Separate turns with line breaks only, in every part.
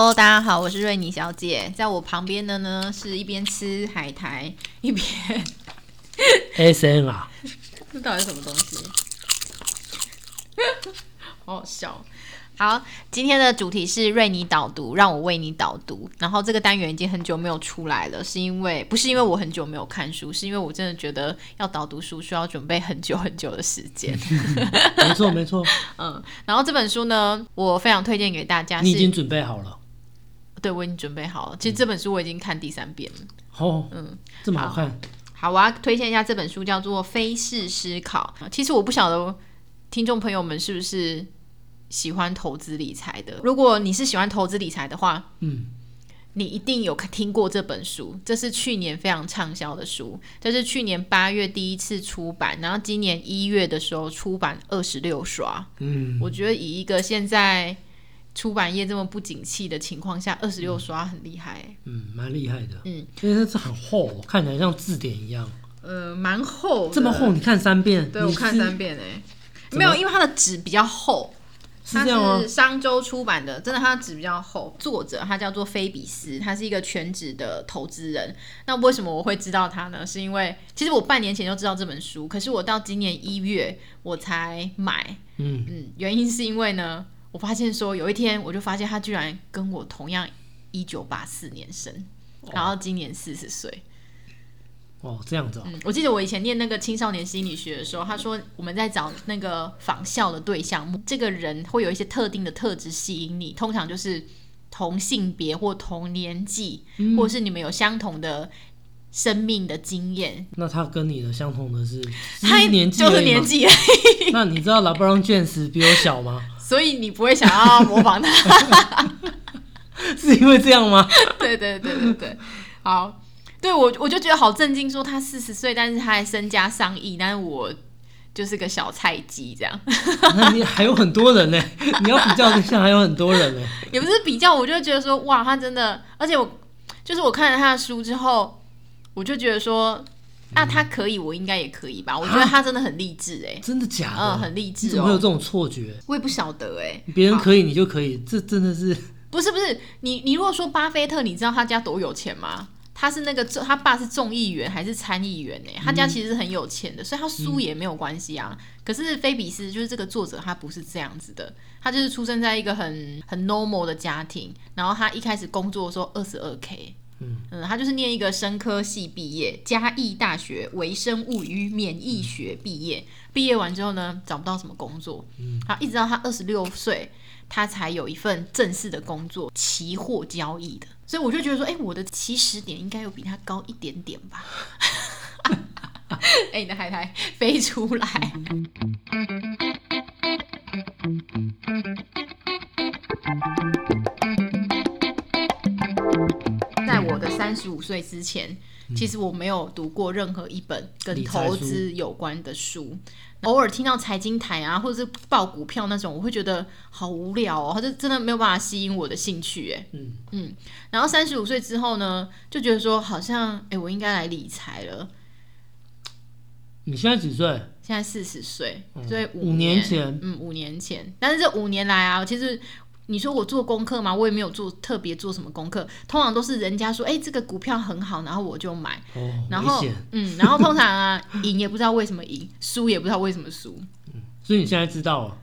Hello，大家好，我是瑞妮小姐，在我旁边的呢是一边吃海苔一边
S N 啊，
这到底是什么东西？好好笑。好，今天的主题是瑞尼导读，让我为你导读。然后这个单元已经很久没有出来了，是因为不是因为我很久没有看书，是因为我真的觉得要导读书需要准备很久很久的时间。
没 错没错，
嗯，然后这本书呢，我非常推荐给大家。
你已经准备好了？
对，我已经准备好了。其实这本书我已经看第三遍了。
哦，嗯，这么好看。
好，我要推荐一下这本书，叫做《非式思考》。其实我不晓得听众朋友们是不是喜欢投资理财的。如果你是喜欢投资理财的话，嗯，你一定有听过这本书。这是去年非常畅销的书，这是去年八月第一次出版，然后今年一月的时候出版二十六刷。嗯，我觉得以一个现在。出版业这么不景气的情况下，二十六刷很厉害。
嗯，蛮厉害的。嗯，因为它是很厚，看起来像字典一样。
呃，蛮厚。
这么厚，你看三遍？
对我看三遍哎。没有，因为它的纸比较厚。
是这样吗？
商周出版的，真的，它的纸比较厚。作者他叫做菲比斯，他是一个全职的投资人。那为什么我会知道他呢？是因为其实我半年前就知道这本书，可是我到今年一月我才买。嗯嗯，原因是因为呢。我发现说有一天，我就发现他居然跟我同样一九八四年生，然后今年四十岁。
哦，这样子。
嗯，我记得我以前念那个青少年心理学的时候，他说我们在找那个仿效的对象，这个人会有一些特定的特质吸引你，通常就是同性别或同年纪，或者是你们有相同的生命的经验。
那他跟你的相同的是，他年纪
就是年纪。
那你知道老布朗卷斯比我小吗？
所以你不会想要模仿他，
是因为这样吗？
对对对对对，好，对我我就觉得好震惊，说他四十岁，但是他还身家上亿，但是我就是个小菜鸡这样。
那你还有很多人呢，你要比较对象还有很多人呢。
也不是比较，我就觉得说，哇，他真的，而且我就是我看了他的书之后，我就觉得说。那他可以，我应该也可以吧？我觉得他真的很励志哎，
真的假的？
嗯，很励志。
怎么会有这种错觉？
我也不晓得哎。
别人可以，你就可以，这真的是
不是不是？你你如果说巴菲特，你知道他家多有钱吗？他是那个他爸是众议员还是参议员呢？他家其实是很有钱的，所以他输也没有关系啊。可是菲比斯就是这个作者，他不是这样子的，他就是出生在一个很很 normal 的家庭，然后他一开始工作的时候二十二 k。嗯他就是念一个生科系毕业，嘉义大学微生物与免疫学毕业。毕业完之后呢，找不到什么工作。嗯，好，一直到他二十六岁，他才有一份正式的工作，期货交易的。所以我就觉得说，哎，我的起始点应该有比他高一点点吧。哎，你的海苔飞出来。十五岁之前，其实我没有读过任何一本跟投资有关的书。偶尔听到财经台啊，或者是报股票那种，我会觉得好无聊哦，它就真的没有办法吸引我的兴趣。哎，嗯嗯。然后三十五岁之后呢，就觉得说好像，哎，我应该来理财了。
你现在几岁？
现在四十岁，所以
五年前，
嗯，五年前。但是这五年来啊，其实。你说我做功课吗？我也没有做特别做什么功课，通常都是人家说，哎，这个股票很好，然后我就买。哦，然后，嗯，然后通常啊，赢也不知道为什么赢，输也不知道为什么输。
嗯，所以你现在知道了？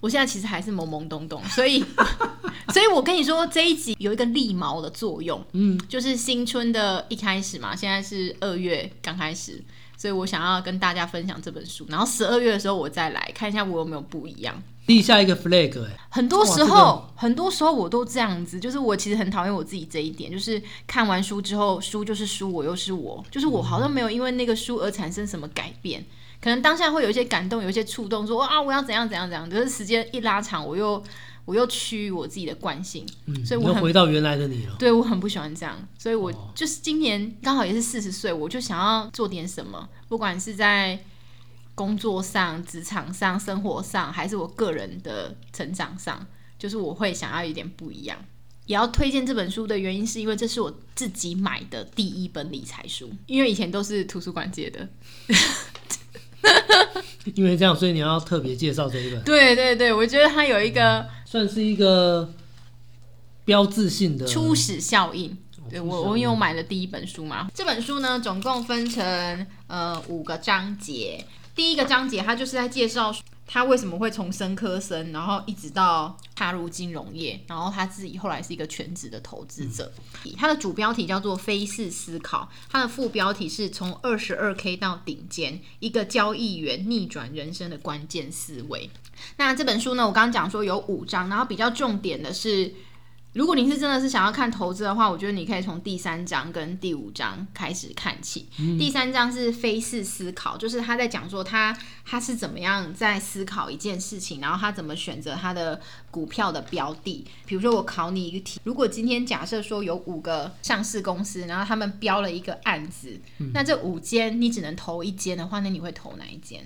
我现在其实还是懵懵懂懂，所以，所以我跟你说这一集有一个立毛的作用，嗯，就是新春的一开始嘛，现在是二月刚开始，所以我想要跟大家分享这本书，然后十二月的时候我再来看一下我有没有不一样。
立下一个 flag 哎，
很多时候，很多时候我都这样子，就是我其实很讨厌我自己这一点，就是看完书之后，书就是书，我又是我，就是我好像没有因为那个书而产生什么改变。可能当下会有一些感动，有一些触动，说啊我要怎样怎样怎样，可是时间一拉长，我又我又趋于我自己的惯性，
嗯，
所以我
又回到原来的你了。
对我很不喜欢这样，所以我
哦
就是今年刚好也是四十岁，我就想要做点什么，不管是在工作上、职场上、生活上，还是我个人的成长上，就是我会想要有点不一样。也要推荐这本书的原因，是因为这是我自己买的第一本理财书，因为以前都是图书馆借的。
因为这样，所以你要特别介绍这一本，
对对对，我觉得它有一个
算是一个标志性的
初始效应。对我，我因为我买了第一本书嘛，这本书呢总共分成呃五个章节。第一个章节它就是在介绍他为什么会从生科生，然后一直到踏入金融业，然后他自己后来是一个全职的投资者。它的主标题叫做“非式思考”，它的副标题是从二十二 K 到顶尖，一个交易员逆转人生的关键思维。那这本书呢，我刚刚讲说有五章，然后比较重点的是。如果你是真的是想要看投资的话，我觉得你可以从第三章跟第五章开始看起。第三章是非式思考，就是他在讲说他他是怎么样在思考一件事情，然后他怎么选择他的股票的标的。比如说我考你一个题，如果今天假设说有五个上市公司，然后他们标了一个案子，那这五间你只能投一间的话，那你会投哪一间？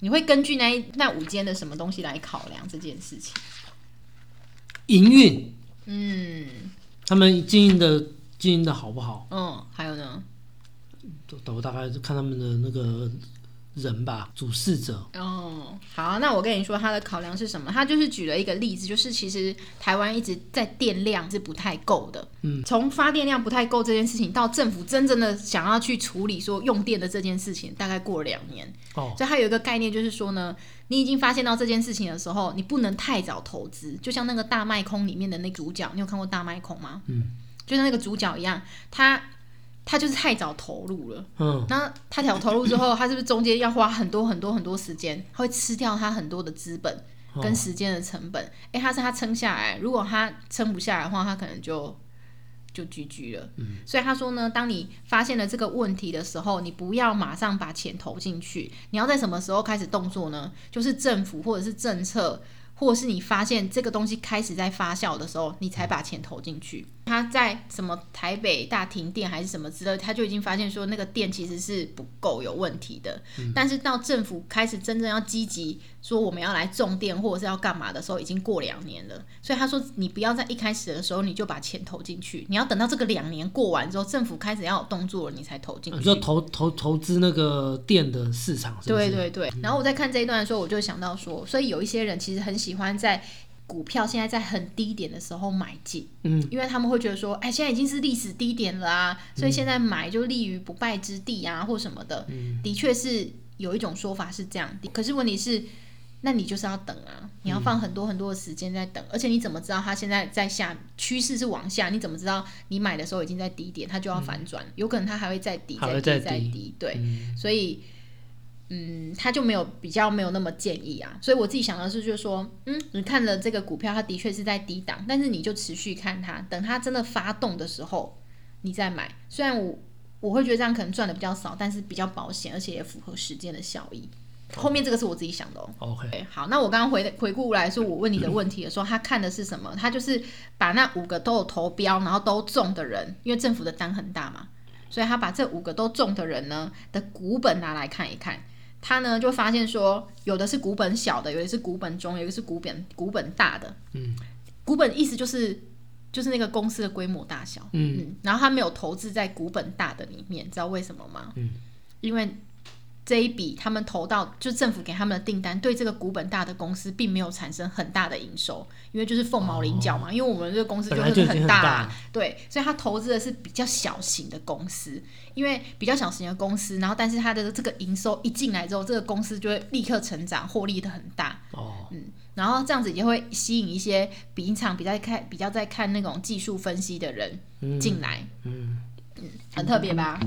你会根据那那五间的什么东西来考量这件事情？
营运，
嗯
他们经营的经营的好不好？
嗯，还有呢？
都都大概是看他们的那个人吧，主事者。
哦，好，那我跟你说他的考量是什么？他就是举了一个例子，就是其实台湾一直在电量是不太够的，嗯，从发电量不太够这件事情到政府真正的想要去处理说用电的这件事情，大概过了两年。
哦，
所以他有一个概念，就是说呢，你已经发现到这件事情的时候，你不能太早投资。就像那个大麦空里面的那主角，你有看过大麦空吗？
嗯，
就像那个主角一样，他他就是太早投入了。
嗯，
那他调投入之后，他是不是中间要花很多很多很多时间？他会吃掉他很多的资本
哦
跟时间的成本。诶，他是他撑下来，如果他撑不下来的话，他可能就就 GG 了。
嗯
所以他说呢，当你发现了这个问题的时候，你不要马上把钱投进去，你要在什么时候开始动作呢？就是政府或者是政策。或者是你发现这个东西开始在发酵的时候，你才把钱投进去。他在什么台北大停电还是什么之类，他就已经发现说那个电其实是不够有问题的。但是到政府开始真正要积极说我们要来种电或者是要干嘛的时候，已经过两年了。所以他说你不要在一开始的时候你就把钱投进去，你要等到这个两年过完之后，政府开始要有动作了，你才投进去。
你说投投投资那个电的市场是是？
对对对，然后我在看这一段的时候，我就想到说，所以有一些人其实很喜欢在股票现在在很低点的时候买进，
嗯，
因为他们会觉得说，哎，现在已经是历史低点了啊，所以现在买就立于不败之地啊，或什么的。嗯的确是有一种说法是这样，可是问题是。那你就是要等啊，你要放很多很多的时间在等，而且你怎么知道它现在在下趋势是往下？你怎么知道你买的时候已经在低点，它就要反转？有可能它还会再低、
还会
再低、
再低
再低。对，
嗯
所以嗯，他就没有比较没有那么建议啊。所以我自己想的是，就是说，嗯，你看了这个股票，它的确是在低档，但是你就持续看它，等它真的发动的时候，你再买。虽然我我会觉得这样可能赚的比较少，但是比较保险，而且也符合时间的效益。后面这个是我自己想的哦。
OK，
好，那我刚刚回回顾来说，我问你的问题的时候，他看的是什么？他就是把那五个都有投标，然后都中的人，因为政府的单很大嘛，所以他把这五个都中的人呢的股本拿来看一看。他呢就发现说，有的是股本小的，有的是股本中，有的是股本股本大的。
嗯，
股本意思就是就是那个公司的规模大小。
嗯
嗯，然后他没有投资在股本大的里面，知道为什么吗？
嗯，
因为这一笔他们投到，就政府给他们的订单，对这个股本大的公司并没有产生很大的营收，因为就是凤毛麟角嘛。因为我们这个公司
就是很
大、对，所以他投资的是比较小型的公司，因为比较小型的公司，然后但是他的这个营收一进来之后，这个公司就会立刻成长，获利的很大。
哦，嗯
然后这样子也会吸引一些平常比较看比较在看那种技术分析的人
嗯
进来，
嗯，
很特别吧？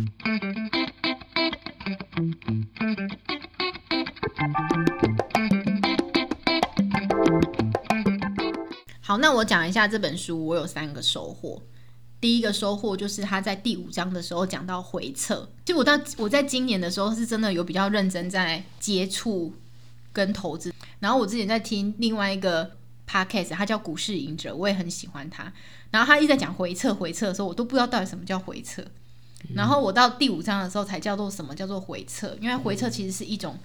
好，那我讲一下这本书，我有三个收获。第一个收获就是他在第五章的时候讲到回测，就我到我在今年的时候是真的有比较认真在接触跟投资，然后我之前在听另外一个 podcast，他叫股市赢者，我也很喜欢他，然后他一直在讲回测回测的时候，我都不知道到底什么叫回测，然后我到第五章的时候才叫做什么叫做回测，因为回测其实是一种。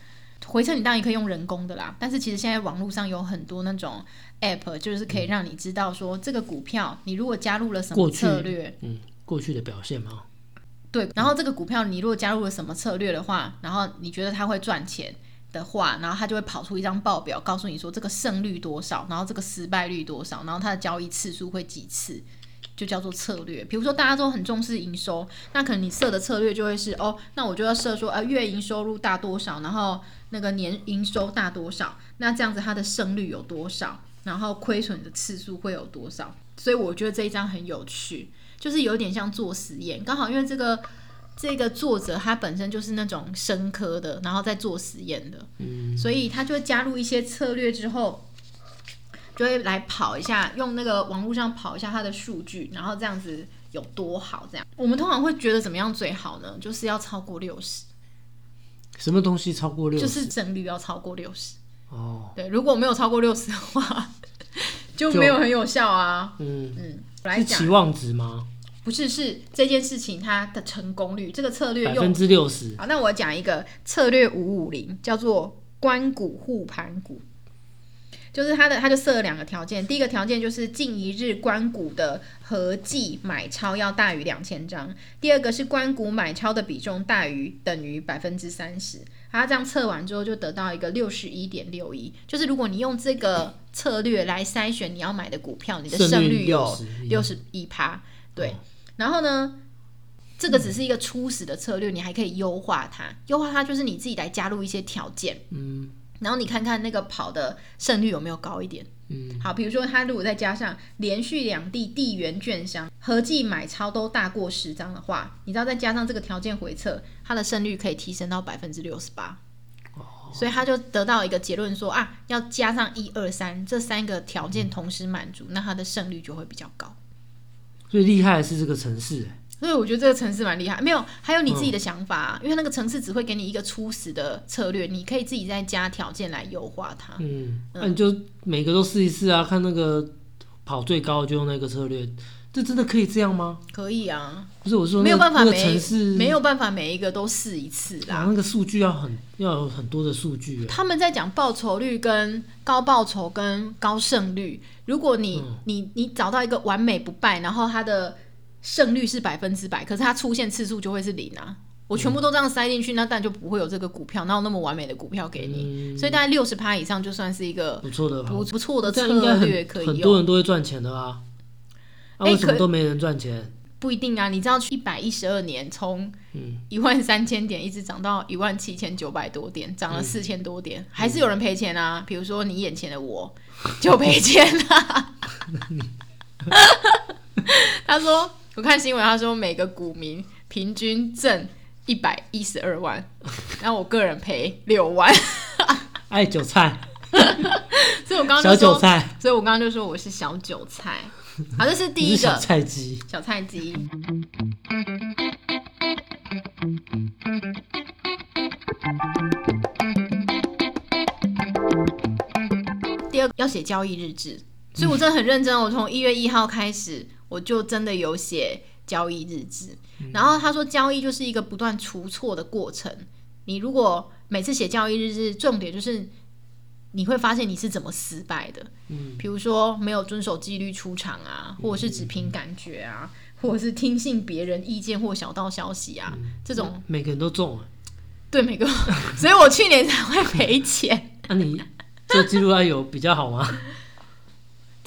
回测你当然也可以用人工的啦，但是其实现在网络上有很多那种 app，就是可以让你知道说这个股票你如果加入了什么策略，
嗯，过去的表现嘛，
对，然后这个股票你如果加入了什么策略的话，然后你觉得它会赚钱的话，然后它就会跑出一张报表，告诉你说这个胜率多少，然后这个失败率多少，然后它的交易次数会几次。就叫做策略，比如说大家都很重视营收，那可能你设的策略就会是哦，那我就要设说呃月营收入大多少，然后那个年营收大多少，那这样子它的胜率有多少，然后亏损的次数会有多少？所以我觉得这一章很有趣，就是有点像做实验，刚好因为这个这个作者他本身就是那种生科的，然后在做实验的，嗯，所以他就会加入一些策略之后。就会来跑一下，用那个网络上跑一下它的数据，然后这样子有多好？这样我们通常会觉得怎么样最好呢？就是要超过六十。
什么东西超过六十？
就是胜率要超过六十。
哦，
对，如果没有超过六十的话，就没有很有效啊。嗯嗯，来讲
期望值吗？
不是，是这件事情它的成功率，这个策略
百分之六十。
好，那我讲一个策略五五零，叫做关股护盘股。就是他的，他就设了两个条件。第一个条件就是近一日关股的合计买超要大于两千张。第二个是关股买超的比重大于等于百分之三十。他这样测完之后就得到一个六十一点六一。就是如果你用这个策略来筛选你要买的股票，你的胜率有六十一趴。对，然后呢，这个只是一个初始的策略，你还可以优化它。优化它就是你自己来加入一些条件。嗯。然后你看看那个跑的胜率有没有高一点？嗯，好，比如说他如果再加上连续两地地缘券商合计买超都大过十张的话，你知道再加上这个条件回测，它的胜率可以提升到百分之六十八。哦，所以他就得到一个结论说啊，要加上一二三这三个条件同时满足，那它的胜率就会比较高。
最厉害的是这个城市。
所以我觉得这个城市蛮厉害，没有还有你自己的想法，因为那个城市只会给你一个初始的策略，你可以自己再加条件来优化它。
嗯，那你就每个都试一试啊，看那个跑最高就用那个策略，这真的可以这样吗？
可以啊，
不是我说
没有办法每
城市
没有办法每一个都试一次啦，
那个数据要很要有很多的数据。
他们在讲报酬率跟高报酬跟高胜率，如果你你你找到一个完美不败，然后它的。胜率是百分之百，可是它出现次数就会是零啊！我全部都这样塞进去，那当然就不会有这个股票，哪有那么完美的股票给你？所以大概六十趴以上就算是一个
不错的、
不不错的策略，可以
很多人都会赚钱的啊！啊，为什么都没人赚钱？
不一定啊！你知道一百一十二年从一万三千点一直涨到一万七千九百多点，涨了四千多点，还是有人赔钱啊！比如说你眼前的我就赔钱了。他说。我看新闻，他说每个股民平均挣一百一十二万，然后我个人赔六万。
爱韭菜，
所以我刚刚
小韭菜，
所以我刚刚就说我是小韭菜。好，这是第一个
小菜鸡，
小菜鸡。第二个要写交易日志，所以我真的很认真。我从一月一号开始。我就真的有写交易日志，然后他说交易就是一个不断出错的过程。你如果每次写交易日志，重点就是你会发现你是怎么失败的。嗯，比如说没有遵守纪律出场啊，或者是只凭感觉啊，或者是听信别人意见或小道消息啊，这种
每个人都中了。
对，每个，所以我去年才会赔钱。
那你做记录要有比较好吗？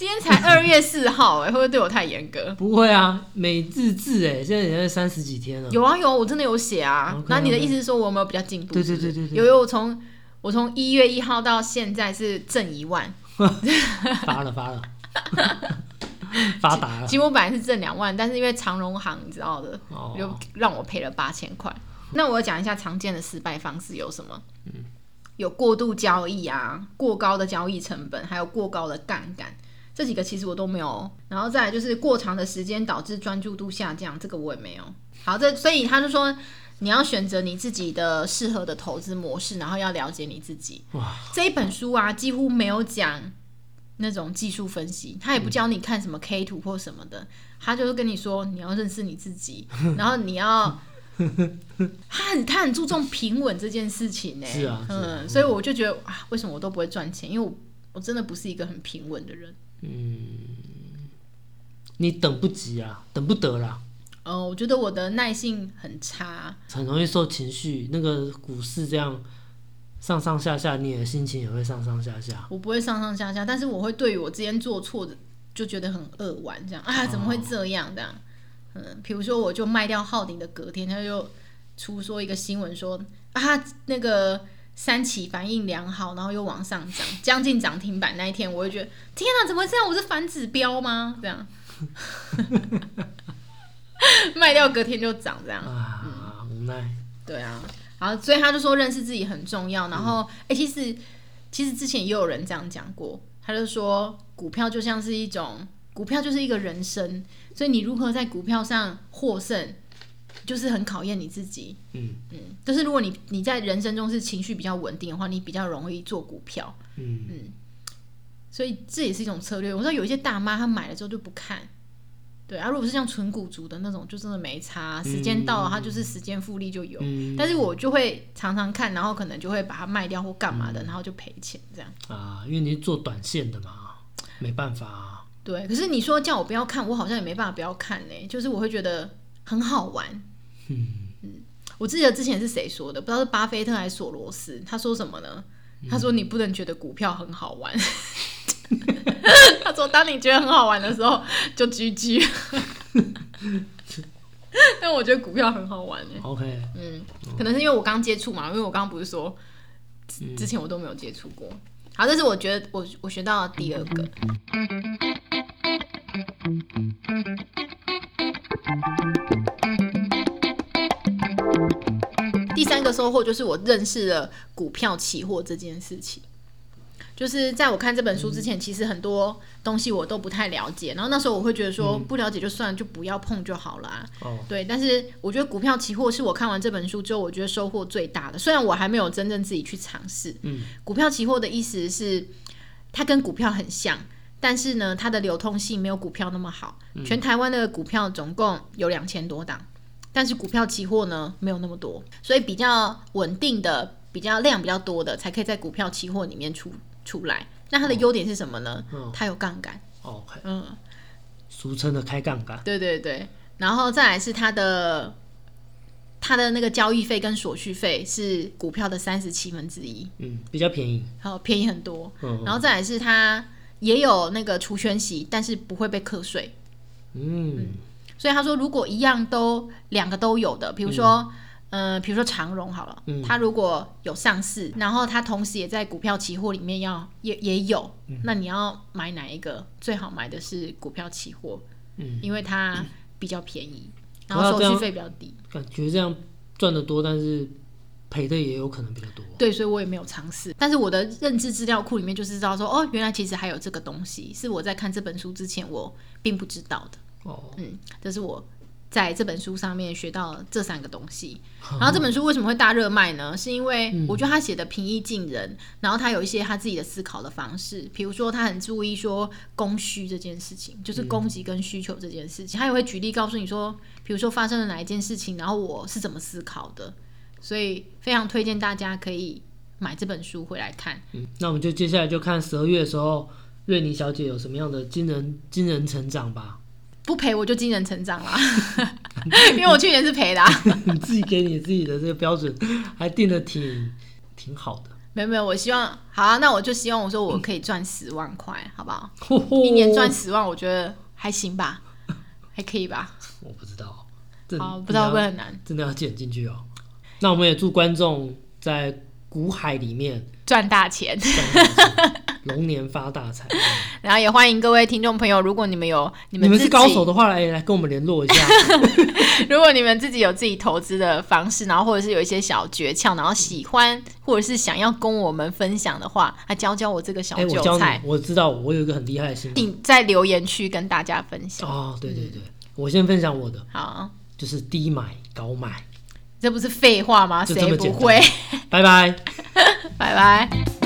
今天才二月四号，哎，会不会对我太严格？
不会啊，每日志，哎，现在已经三十几天了。
有啊有啊，我真的有写啊。那你的意思是说我有没有比较进步？
对对对对
有有，我从我从一月一号到现在是挣一万，
发 了发了，发达了。
其实我本来是挣两万，但是因为长荣行你知道的，就让我赔了八千块。那我讲一下常见的失败方式有什么？嗯，有过度交易啊，过高的交易成本，还有过高的杠杆。这几个其实我都没有。然后再来就是过长的时间导致专注度下降，这个我也没有。好，这所以他就说你要选择你自己的适合的投资模式，然后要了解你自己。
哇，
这一本书啊，几乎没有讲那种技术分析，他也不教你看什么 K 图或什么的，他就是跟你说你要认识你自己，然后你要。他很他很注重平稳这件事情呢，
是啊
嗯，所以我就觉得啊，为什么我都不会赚钱？因为我我真的不是一个很平稳的人。
你等不及啊，等不得啦，
哦，我觉得我的耐性很差，
很容易受情绪。那个股市这样上上下下，你的心情也会上上下下。
我不会上上下下，但是我会对于我之前做错的就觉得很扼腕，这样啊，怎么会这样？这样，嗯，比如说我就卖掉浩鼎的隔天，他就出说一个新闻说啊，那个三期反应良好，然后又往上涨，将近涨停板那一天，我就觉得天哪，怎么会这样？我是反指标吗？这样，卖掉隔天就涨，这样。
啊，无奈。
对啊，然后所以他就说认识自己很重要。然后，哎、其实其实之前也有人这样讲过，他就说股票就像是一种，股票就是一个人生，所以你如何在股票上获胜，就是很考验你自己。
嗯
嗯，就是如果你你在人生中是情绪比较稳定的话，你比较容易做股票。
嗯嗯，
所以这也是一种策略。我知道有一些大妈她买了之后就不看，对啊，如果是像纯股族的那种，就真的没差，时间到了它就是时间复利就有。
嗯
但是我就会常常看，然后可能就会把它卖掉或干嘛
嗯
的，然后就赔钱这样。
啊，因为你是做短线的嘛，没办法啊。
对，可是你说叫我不要看，我好像也没办法不要看呢、就是我会觉得很好玩。
嗯
我记得之前是谁说的，不知道是巴菲特还是索罗斯，他说什么呢？他说你不能觉得股票很好玩。他说当你觉得很好玩的时候，就 GG。但我觉得股票很好玩呢、
OK，
嗯，可能是因为我刚接触嘛，因为我刚刚不是说之之前我都没有接触过。好，这是我觉得我我学到的第二个。第三个收获就是我认识了股票期货这件事情。就是在我看这本书之前，其实很多东西我都不太了解，然后那时候我会觉得说，不了解就算了，就不要碰就好了啊。
哦，
对，但是我觉得股票期货是我看完这本书之后，我觉得收获最大的。虽然我还没有真正自己去尝试，
嗯，
股票期货的意思是它跟股票很像，但是呢，它的流通性没有股票那么好。全台湾的股票总共有两千多档，但是股票期货呢没有那么多，所以比较稳定的、比较量比较多的，才可以在股票期货里面出出来。那它的优点是什么呢？
嗯
它有杠杆
，OK，
嗯。
俗称的开杠杆。
对对对，然后再来是它的它的那个交易费跟手续费是股票的三十七分之一，
嗯，比较便宜。
好便宜很多。
嗯
然后再来是它也有那个除权息，但是不会被课税。
嗯
所以他说，如果一样都两个都有的，比如说，嗯、比如说长荣好了，它如果有上市，然后它同时也在股票期货里面要也也有，那你要买哪一个？最好买的是股票期货，
嗯，
因为它比较便宜，然后手续费比较低。
感觉这样赚的多，但是赔的也有可能比较多。
对，所以我也没有尝试。但是我的认知资料库里面就是知道说，哦，原来其实还有这个东西，是我在看这本书之前我并不知道的。
哦，
嗯，这是我在这本书上面学到这三个东西。然后这本书为什么会大热卖呢？是因为我觉得他写的平易近人，然后他有一些他自己的思考的方式，比如说他很注意说供需这件事情，就是供给跟需求这件事情。他也会举例告诉你说，比如说发生了哪一件事情，然后我是怎么思考的。所以非常推荐大家可以买这本书回来看。
嗯，那我们就接下来就看十二月的时候，瑞妮小姐有什么样的惊人惊人成长吧。
不赔我就惊人成长啦，因为我去年是赔的、啊。
你 自己给你自己的这个标准还定的挺挺好的，
没有没有，我希望好啊，那我就希望我说我可以赚十万块，好不好？
一
一年赚十万，我觉得还行吧，还可以吧。
我不知道，这
好，不知道会不会很难
真的要减进去哦。那我们也祝观众在股海里面
赚大钱。
龙年发大财。
然后也欢迎各位听众朋友，如果你们有你们
你们是高手的话，来来跟我们联络一下。
如果你们自己有自己投资的方式，然后或者是有一些小诀窍，然后喜欢或者是想要跟我们分享的话，来教教我这个小
哎、我教
韭菜
你，，我知道我有一个很厉害的心法。
请在留言区跟大家分享。
哦，对对对，我先分享我的，
好，
就是低买高卖。
这不是废话吗？谁不会？
拜拜。
拜拜。